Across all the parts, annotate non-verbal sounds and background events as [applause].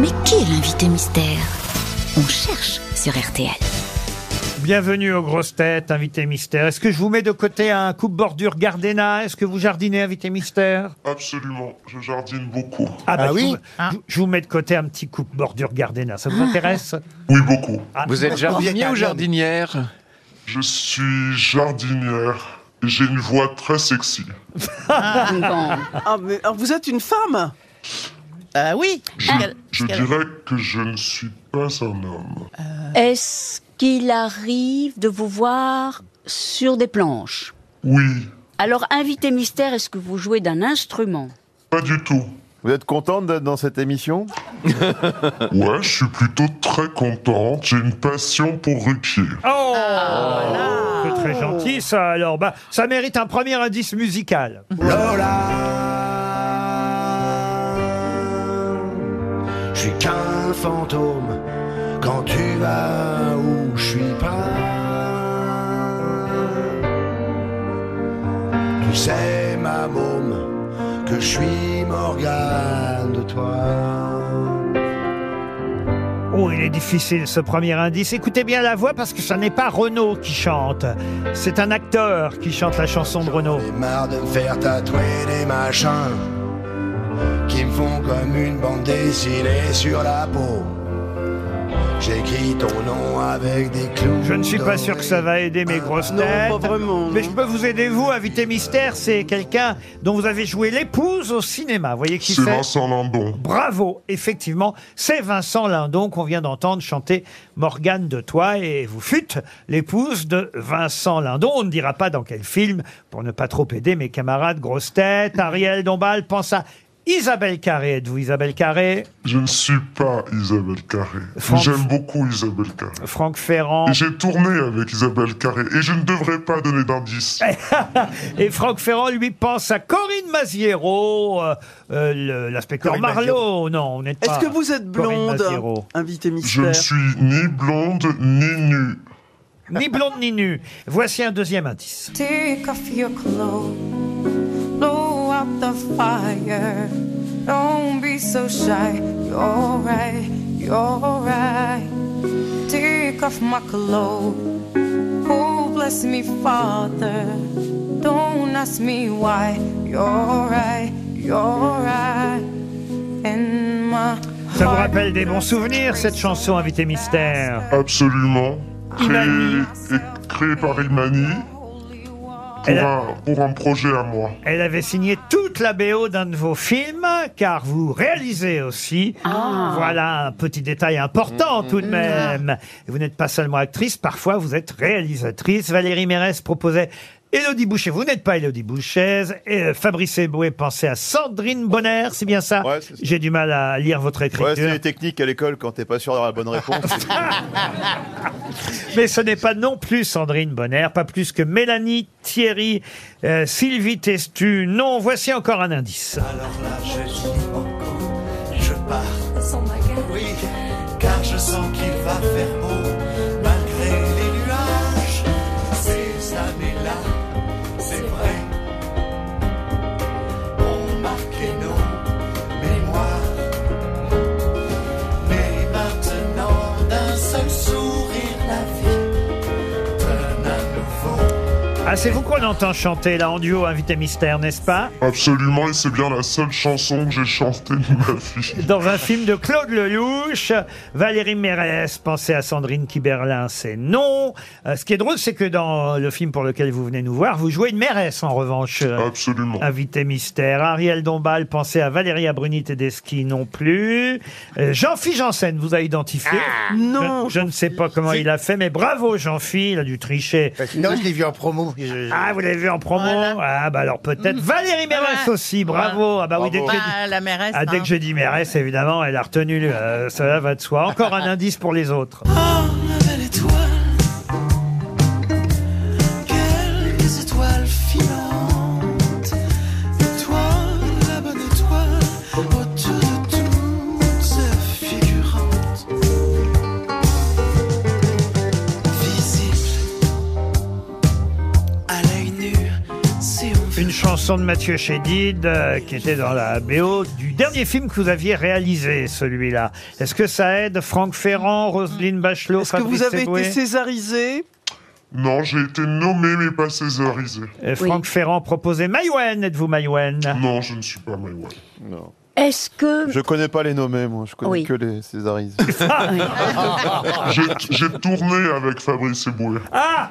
Mais qui est l'invité mystère? On cherche sur RTL. Bienvenue aux grosses têtes, invité mystère. Est-ce que je vous mets de côté un coupe-bordure Gardena? Est-ce que vous jardinez, invité mystère? Absolument, je jardine beaucoup. Ah, bah, Ah je oui vous- je, je vous mets de côté un petit coupe-bordure Gardena. Ça vous intéresse? Oui, beaucoup. Ah, Vous êtes jardinier ou jardinière? Je suis jardinière et j'ai une voix très sexy. Ah, mais alors vous êtes une femme? Ah oui Je, je dirais que je ne suis pas un homme. Est-ce qu'il arrive de vous voir sur des planches? Oui, Alors, invité mystère, est-ce que vous jouez d'un instrument? Pas du tout. Vous êtes contente d'être dans cette émission? [laughs] Ouais, je suis plutôt très contente. J'ai une passion pour Ruquier. Oh C'est très gentil ça alors. Bah, ça mérite un premier indice musical. Lola, fantôme quand tu vas où je suis pas. Tu sais, ma môme, que je suis Morgane de toi. Oh, il est difficile ce premier indice. Écoutez bien la voix parce que ce n'est pas Renaud qui chante. C'est un acteur qui chante la chanson de Renaud. J'ai marre de me faire tatouer des machins qui me font comme une bande dessinée sur la peau. J'écris ton nom avec des clous. Je ne suis pas sûr que ça va aider mes grosses Non, têtes. pas vraiment. Mais je peux vous aider, vous, invité mystère. C'est quelqu'un dont vous avez joué l'épouse au cinéma. Vous voyez qui C'est c'est Vincent Lindon. Bravo, effectivement, c'est Vincent Lindon qu'on vient d'entendre chanter Morgane de Toi et vous fûtes l'épouse de Vincent Lindon. On ne dira pas dans quel film pour ne pas trop aider mes camarades grosses têtes. Ariel Dombal pense à Isabelle Carré. Êtes-vous Isabelle Carré? Je ne suis pas Isabelle Carré. Franck- J'aime beaucoup Isabelle Carré. Franck Ferrand Et j'ai tourné avec Isabelle Carré et je ne devrais pas donner d'indice. [laughs] et Franck Ferrand lui pense à Corinne Maziero, euh, euh, le- l'inspecteur Corinne Marlowe. Non, on n'est pas. Est-ce que vous êtes Corinne blonde Maziero. Invité Je mystère. ne suis ni blonde ni nue. Ni blonde ni nue. Voici un deuxième indice. Take off your clothes, out the fire. Don't be so shy. You're right, you're right. Take off my clothes. Oh, bless me, Father? Don't ask me why. You're right, you're right. And my Ça vous heart rappelle des bons souvenirs, cette chanson Invité Mystère Absolument. Imani. Créé, et créé par Imani pour a- un, pour un projet à moi. Elle avait signé toute la BO d'un de vos films, car vous réalisez aussi. Voilà un petit détail important tout de même. Vous n'êtes pas seulement actrice, parfois vous êtes réalisatrice. Valérie Mérès proposait Élodie Boucher. Vous n'êtes pas Élodie Boucher. Et euh, Fabrice Eboué pensait à Sandrine Bonner, c'est bien ça Ouais, c'est ça. J'ai du mal à lire votre Ouais, écriture. c'est les techniques à l'école quand t'es pas sûr d'avoir la bonne réponse. [laughs] Mais ce n'est pas non plus Sandrine Bonner, pas plus que Mélanie Thierry, euh, Sylvie Testu. Non, voici encore un indice. Alors là, je dis banco, je pars. Oui, car je sens qu'il va faire Ah, c'est vous qu'on entend chanter là en duo, invité mystère, n'est-ce pas Absolument, et c'est bien la seule chanson que j'ai chantée de ma vie. [laughs] Dans un film de Claude Lelouch, Valérie Mérès pensait à Sandrine Kiberlin, c'est non. Euh, ce qui est drôle, c'est que dans le film pour lequel vous venez nous voir, vous jouez une Mérès en revanche. euh, Absolument. Invité mystère. Ariel Dombal pensait à Valérie Bruni Tedeschi non plus. Euh, Jean-Philippe Janssen vous a identifié. Non. Je, je ne sais pas comment il a fait, mais bravo Jean-Philippe, il a dû tricher. Non, je l'ai vu en promo. Ah, vous l'avez vu en promo Ah, bah alors peut-être. Valérie Mérès aussi, bravo. Ah, bah oui, dès que, Bravo. j'ai dit- Ah, la mairesse. ah, dès hein. que j'ai dit Mérès, évidemment, elle a retenu, euh, cela va de soi. Encore un indice pour les autres. Oh, chanson de Mathieu Chédid euh, qui était dans la BO du dernier film que vous aviez réalisé, celui-là. Est-ce que ça aide Franck Ferrand, Roselyne Bachelot, Est-ce que Fabrice vous avez Eboué été césarisé Non, j'ai été nommé mais pas césarisé. Euh, Franck Ferrand proposait Maïwen. Êtes-vous Maïwen? Non, je ne suis pas Maïwan. Non. Est-ce que... Je connais pas les nommés, moi. Je connais Oui. que les césarisés. [laughs] J'ai j'ai tourné avec Fabrice Eboué. Ah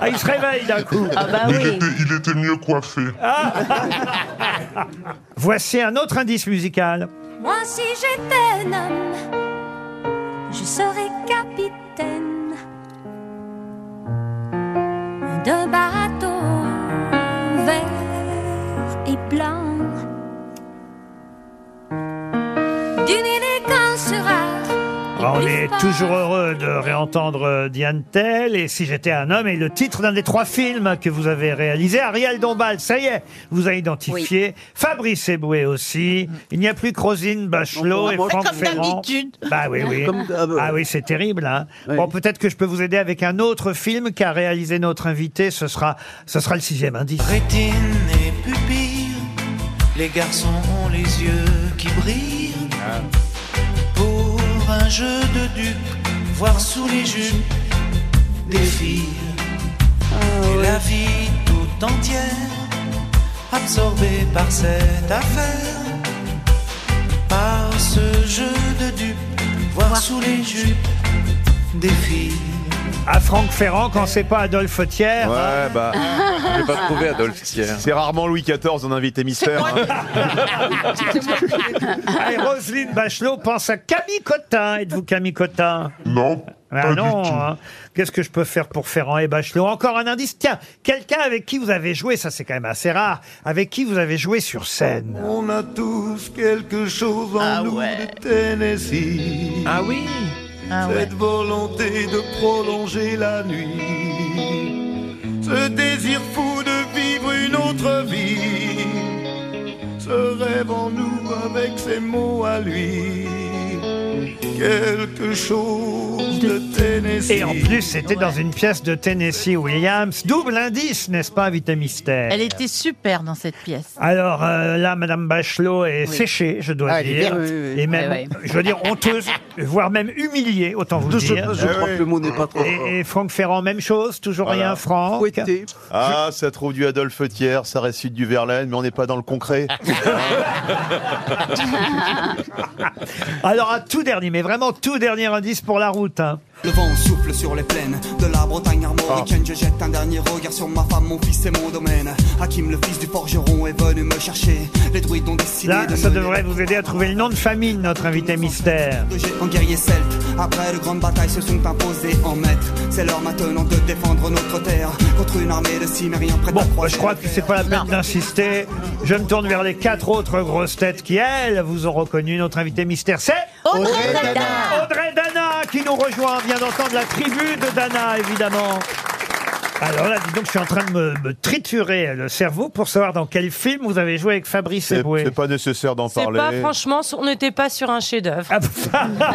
Ah, il se réveille d'un coup. Ah bah il, oui. était, il était mieux coiffé. Voici un autre indice musical. Moi, si j'étais un homme, je serais capitaine d'un bateau vert et blanc On plus est toujours heureux de réentendre euh, Diane Tell et si j'étais un homme et le titre d'un des trois films que vous avez réalisé, Ariel Dombal, ça y est, vous a identifié, Fabrice Eboué aussi, il n'y a plus que Rosine Bachelot et Comme Franck Ferrand. d'habitude. Bah oui, oui. Comme d'hab. Ah oui, c'est terrible. Hein Oui. Bon, peut-être que je peux vous aider avec un autre film qu'a réalisé notre invité. Ce sera, ce sera le sixième indice. Rétine et pupille, les garçons ont les yeux qui brillent. Un jeu de dupes, voir sous les jupes des filles. Et la vie tout entière, absorbée par cette affaire. Par ce jeu de dupes, voir sous les jupes des filles. À Franck Ferrand, quand c'est pas Adolphe Thiers. Ouais, bah. J'ai pas trouvé Adolphe Thiers. C'est rarement Louis XIV en invité mystère. hein. Allez, Roselyne Bachelot pense à Camille Cotin. Êtes-vous Camille Cotin? Non, Ah pas non, du tout. hein. qu'est-ce que je peux faire pour Ferrand et Bachelot? Encore un indice. Tiens, quelqu'un avec qui vous avez joué, ça c'est quand même assez rare, avec qui vous avez joué sur scène? On a tous quelque chose en Ah nous ouais. de Tennessee. Ah oui? Cette volonté de prolonger la nuit. Ce désir fou de vivre une autre vie. Ce rêve en nous avec ses mots à lui. Quelque chose de Tennessee. Et en plus, c'était dans une pièce de Tennessee Williams. Double indice, n'est-ce pas, Invité Mystère? Elle était super dans cette pièce. Alors euh, là, Madame Bachelot est séchée, je dois Ah, elle est dire, bien, oui, oui, oui. et même, Ouais, ouais. je veux dire, honteuse, voire même humiliée, autant vous Je, dire. je crois que le mot n'est pas trop fort. Et, et Franck Ferrand, même chose, toujours Voilà. rien, Franck? Fouetté. Ah, ça trouve du Adolphe Thiers, ça récite du Verlaine, mais on n'est pas dans le concret. [laughs] Alors un tout dernier, mais vraiment tout dernier indice pour la route. hein. Le vent souffle sur les plaines de la Bretagne armoricaine. Je jette un dernier regard sur ma femme, mon fils et mon domaine. Hakim, le fils du forgeron, est venu me chercher. Les druides ont décidé Là, de ça me devrait vous aider à trouver le nom de famille de notre invité mystère. En guerrier celte, après de grandes batailles se sont imposées en maîtres. C'est l'heure maintenant de défendre notre terre contre une armée de cimériens prête Bon, à croiser je crois que c'est pas la peine d'insister. Je me tourne vers les quatre autres grosses têtes qui, elles, vous ont reconnu. Notre invité mystère, c'est Audrey Dana. Audrey Dana qui nous rejoint. On vient d'entendre la tribu de Dana, évidemment. Alors là, dis donc, je suis en train de me, me triturer le cerveau pour savoir dans quel film vous avez joué avec Fabrice C'est Eboué. c'est pas nécessaire d'en C'est parler. pas, franchement, on n'était pas sur un chef-d'œuvre. Ah,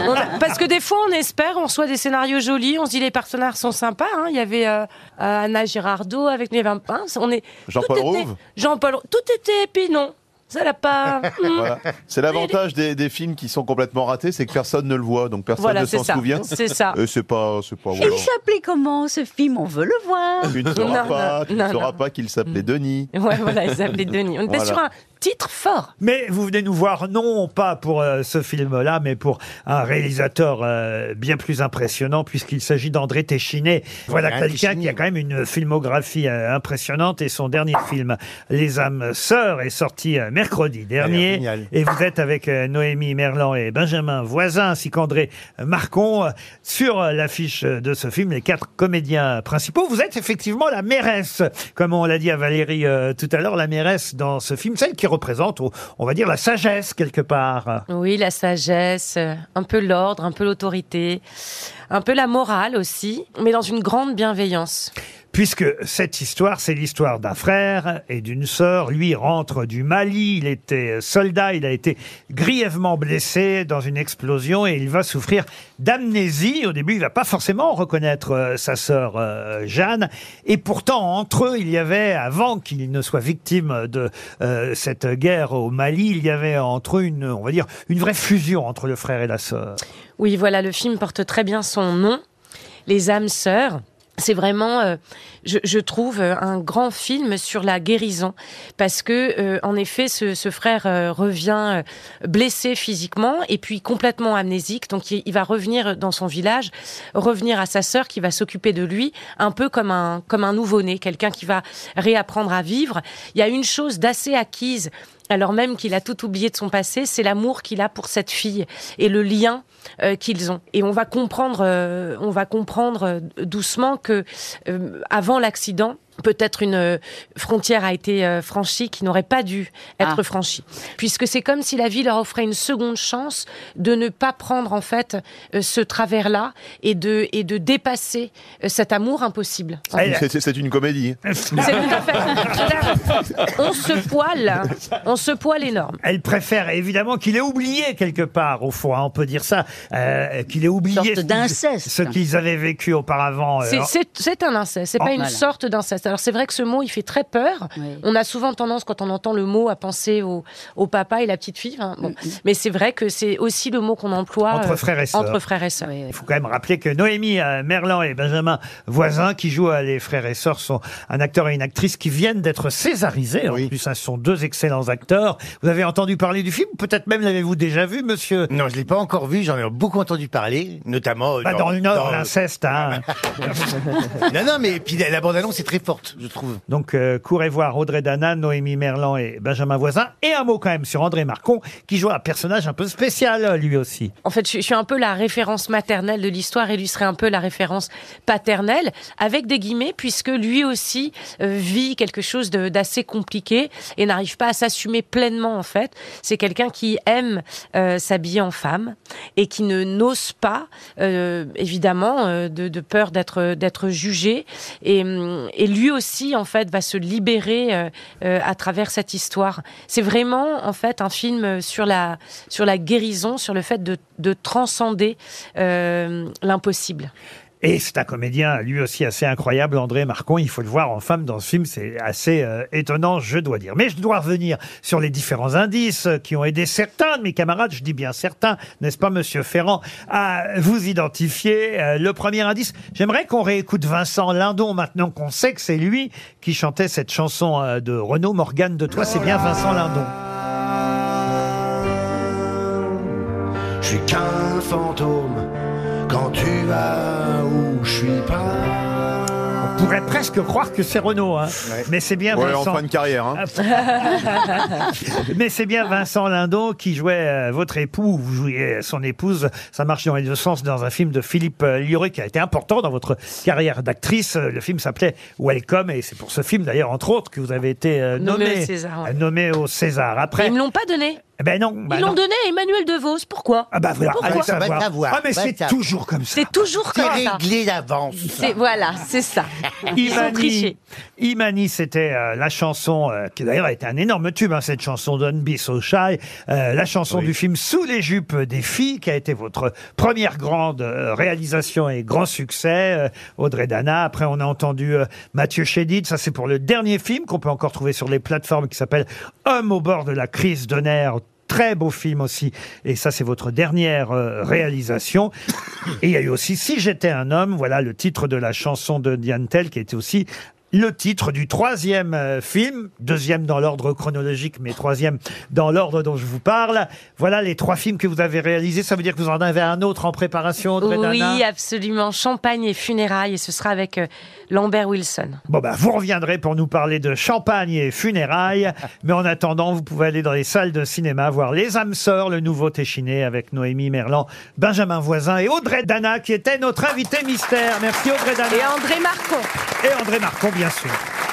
On a- Parce que des fois, on espère, on reçoit des scénarios jolis, on se dit les personnages sont sympas. hein. Il y avait euh, euh, Anna Girardot avec les vampins. On est. Jean-Paul tout était- Rouve? Jean-Paul. Tout était, puis non. Ça l'a pas. [laughs] Hmm. Voilà. C'est l'avantage des, des films qui sont complètement ratés, c'est que personne ne le voit, donc personne Voilà, ne c'est s'en ça. souvient. C'est ça. Et c'est pas, c'est pas. Il voilà. s'appelait comment ce film? On veut le voir. Tu ne sauras Non, pas, non, tu ne non, sauras non. pas qu'il s'appelait Denis. Ouais, voilà, il s'appelait [laughs] Denis. On était Voilà. sur un titre fort. Mais vous venez nous voir, non pas pour euh, ce film-là, mais pour un réalisateur euh, bien plus impressionnant, puisqu'il s'agit d'André Téchiné. Voilà André quelqu'un Téchiné. qui a quand même une filmographie euh, impressionnante, et son dernier film, Les âmes sœurs, est sorti euh, mercredi dernier. génial. Et vous êtes avec euh, Noémie Merlan et Benjamin Voisin, ainsi qu'André Marcon, euh, sur euh, l'affiche de ce film, les quatre comédiens principaux. Vous êtes effectivement la mairesse, comme on l'a dit à Valérie euh, tout à l'heure, la mairesse dans ce film, celle qui représente, on- va dire, la sagesse quelque part. Oui, la sagesse, euh, un peu l'ordre, un peu l'autorité, un peu la morale aussi, mais dans une grande bienveillance. Puisque cette histoire, c'est l'histoire d'un frère et d'une sœur. Lui rentre du Mali, il était soldat, il a été grièvement blessé dans une explosion et il va souffrir d'amnésie. Au début, il va pas forcément reconnaître euh, sa sœur euh, Jeanne. Et pourtant, entre eux, il y avait, avant qu'il ne soit victime de euh, cette guerre au Mali, il y avait entre eux une, on va dire, une vraie fusion entre le frère et la sœur. Oui, voilà, le film porte très bien son nom, Les âmes sœurs. C'est vraiment, euh, je, trouve, euh, un grand film sur la guérison, parce que, euh, en effet, ce, frère revient blessé physiquement et puis complètement amnésique. Donc, il, il va revenir dans son village, revenir à sa sœur qui va s'occuper de lui, un peu comme un comme un nouveau-né, quelqu'un qui va réapprendre à vivre. Il y a une chose d'assez acquise alors même qu'il a tout oublié de son passé, c'est l'amour qu'il a pour cette fille et le lien euh, qu'ils ont. Et on va comprendre, euh, on va comprendre euh, doucement que avant l'accident. Peut-être une euh, frontière a été euh, franchie qui n'aurait pas dû être Ah. franchie, puisque c'est comme si la vie leur offrait une seconde chance de ne pas prendre en fait euh, ce travers-là et de et de dépasser cet amour impossible. C'est- C'est une comédie. C'est tout à fait. On se poile, on se poile énorme. Elle préfère évidemment qu'il ait oublié quelque part, au fond, hein, on peut dire ça, euh, qu'il ait oublié Sorte ce qu'ils- d'inceste. ce qu'ils avaient vécu auparavant. euh, C'est- un inceste, c'est pas une voilà. sorte d'inceste. Alors c'est vrai que ce mot, il fait très peur. Oui. On a souvent tendance, quand on entend le mot, à penser au, au papa et la petite fille. Enfin, bon. Mais c'est vrai que c'est aussi le mot qu'on emploie Entre euh, frères et sœurs. Entre frères et sœurs. Oui, oui. Il faut quand même rappeler que Noémie euh, Merlan et Benjamin Voisin, qui jouent à Les Frères et Sœurs, sont un acteur et une actrice qui viennent d'être césarisés. En plus, hein, ce sont deux excellents acteurs. Vous avez entendu parler du film? Peut-être même l'avez-vous déjà vu, monsieur? Non, je l'ai pas encore vu, j'en ai beaucoup entendu parler, notamment euh, Bah, dans, le Nord, l'inceste. Hein. [laughs] non, non, mais puis la, la bande-annonce est très forte, je trouve. Donc, euh, courez voir Audrey Dana, Noémie Merlan et Benjamin Voisin. Et un mot quand même sur André Marcon, qui joue un personnage un peu spécial, lui aussi. En fait, je, je suis un peu la référence maternelle de l'histoire et lui serait un peu la référence paternelle, avec des guillemets, puisque lui aussi euh, vit quelque chose d'assez compliqué et n'arrive pas à s'assumer pleinement, en fait. C'est quelqu'un qui aime euh, s'habiller en femme et qui ne n'ose pas, euh, évidemment, euh, de, de peur d'être d'être jugé. Et, hum, et lui aussi, en fait, va se libérer euh, euh, à travers cette histoire. C'est vraiment, en fait, un film sur la sur la guérison, sur le fait de, de transcender euh, l'impossible. Et c'est un comédien, lui aussi, assez incroyable, André Marcon. Il faut le voir en femme dans ce film. C'est assez euh, étonnant, je dois dire. Mais je dois revenir sur les différents indices qui ont aidé certains de mes camarades, je dis bien certains, n'est-ce pas, monsieur Ferrand, à vous identifier. Euh, le premier indice, j'aimerais qu'on réécoute Vincent Lindon maintenant qu'on sait que c'est lui qui chantait cette chanson euh, de Renaud Morgane de Toi. C'est bien Vincent Lindon. Je suis qu'un fantôme quand tu vas où je suis pas. On pourrait presque croire que c'est Renaud, hein. mais c'est bien Ouais, en Vincent. fin de carrière. Hein. [laughs] Mais c'est bien Vincent Lindon qui jouait euh, votre époux, vous jouiez son épouse. Ça marche dans les deux sens dans un film de Philippe euh, Lioré qui a été important dans votre carrière d'actrice. Euh, Le film s'appelait Welcome et c'est pour ce film d'ailleurs entre autres que vous avez été euh, Nommé nommé, au César, ouais. euh, nommé au César. Après, Ils me l'ont pas donné. Eh ben non, bah Ils l'ont non. donné à Emmanuel DeVos. Pourquoi Ah bah voilà, Pourquoi allez Ça va savoir. savoir, Ah mais va c'est savoir. toujours comme ça. C'est toujours C'est comme ça. réglé d'avance. C'est voilà, c'est ça. [laughs] Ils ont triché. Imani, c'était euh, la chanson euh, qui d'ailleurs a été un énorme tube, hein, cette chanson Don't Be So Shy, euh, la chanson du film Sous les jupes des filles, qui a été votre première grande euh, réalisation et grand succès, euh, Audrey Dana. Après, on a entendu euh, Mathieu Chédid, ça c'est pour le dernier film qu'on peut encore trouver sur les plateformes qui s'appelle Homme au bord de la crise de nerfs. Très beau film aussi. Et ça, c'est votre dernière euh, réalisation. Et il y a eu aussi Si j'étais un homme, voilà le titre de la chanson de Diane Tell, qui était aussi le titre du troisième euh, film, deuxième dans l'ordre chronologique, mais troisième dans l'ordre dont je vous parle. Voilà les trois films que vous avez réalisés. Ça veut dire que vous en avez un autre en préparation, Audrey Dana Oui, absolument. Champagne et funérailles, et ce sera avec euh, Lambert Wilson. Bon, bah, vous reviendrez pour nous parler de champagne et funérailles. [laughs] Mais en attendant, vous pouvez aller dans les salles de cinéma voir Les âmes sœurs, le nouveau Téchiné avec Noémie Merlan, Benjamin Voisin et Audrey Dana qui était notre invité mystère. Merci Audrey Dana. Et André Marcon. Et André Marcon, bien sûr.